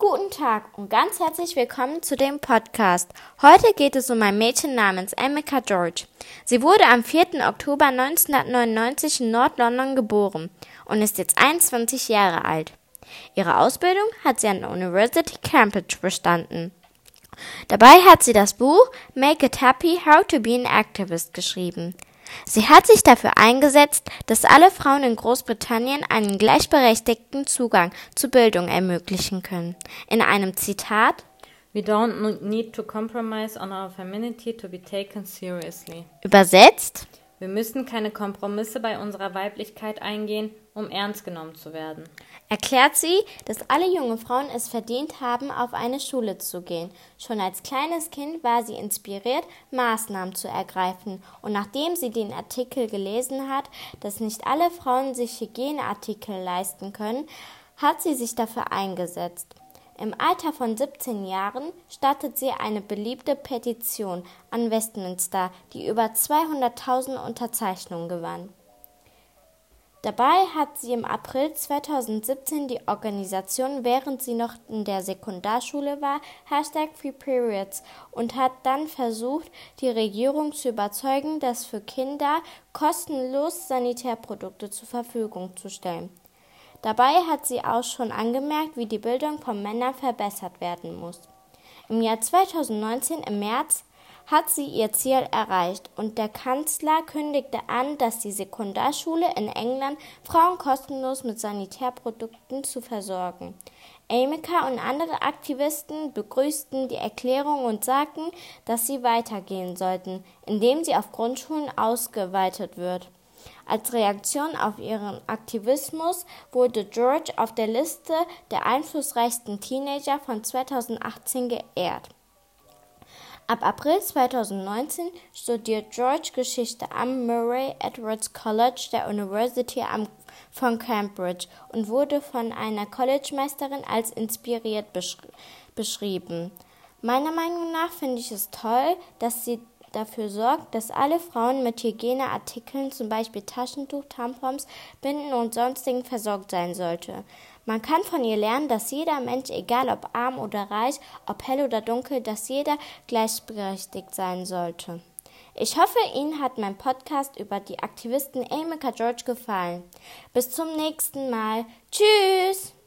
Guten Tag und ganz herzlich willkommen zu dem Podcast. Heute geht es um ein Mädchen namens Emeka George. Sie wurde am 4. Oktober 1999 in Nord-London geboren und ist jetzt 21 Jahre alt. Ihre Ausbildung hat sie an der University Cambridge bestanden. Dabei hat sie das Buch Make It Happy How to Be an Activist geschrieben. Sie hat sich dafür eingesetzt, dass alle Frauen in Großbritannien einen gleichberechtigten Zugang zu Bildung ermöglichen können. In einem Zitat We don't need to compromise on our femininity to be taken seriously. Übersetzt wir müssen keine Kompromisse bei unserer Weiblichkeit eingehen, um ernst genommen zu werden. Erklärt sie, dass alle junge Frauen es verdient haben, auf eine Schule zu gehen. Schon als kleines Kind war sie inspiriert, Maßnahmen zu ergreifen. Und nachdem sie den Artikel gelesen hat, dass nicht alle Frauen sich Hygieneartikel leisten können, hat sie sich dafür eingesetzt. Im Alter von 17 Jahren startet sie eine beliebte Petition an Westminster, die über 200.000 Unterzeichnungen gewann. Dabei hat sie im April 2017 die Organisation, während sie noch in der Sekundarschule war, Hashtag Free Periods und hat dann versucht, die Regierung zu überzeugen, dass für Kinder kostenlos Sanitärprodukte zur Verfügung zu stellen. Dabei hat sie auch schon angemerkt, wie die Bildung von Männern verbessert werden muss. Im Jahr 2019 im März hat sie ihr Ziel erreicht und der Kanzler kündigte an, dass die Sekundarschule in England Frauen kostenlos mit Sanitärprodukten zu versorgen. Amika und andere Aktivisten begrüßten die Erklärung und sagten, dass sie weitergehen sollten, indem sie auf Grundschulen ausgeweitet wird. Als Reaktion auf ihren Aktivismus wurde George auf der Liste der einflussreichsten Teenager von 2018 geehrt. Ab April 2019 studiert George Geschichte am Murray Edwards College der University von Cambridge und wurde von einer Collegemeisterin als inspiriert beschri beschrieben. Meiner Meinung nach finde ich es toll, dass sie dafür sorgt, dass alle Frauen mit Hygieneartikeln, zum Beispiel Taschentuch, Tampons, Binden und sonstigen versorgt sein sollte. Man kann von ihr lernen, dass jeder Mensch, egal ob arm oder reich, ob hell oder dunkel, dass jeder gleichberechtigt sein sollte. Ich hoffe, Ihnen hat mein Podcast über die Aktivistin Amika George gefallen. Bis zum nächsten Mal. Tschüss!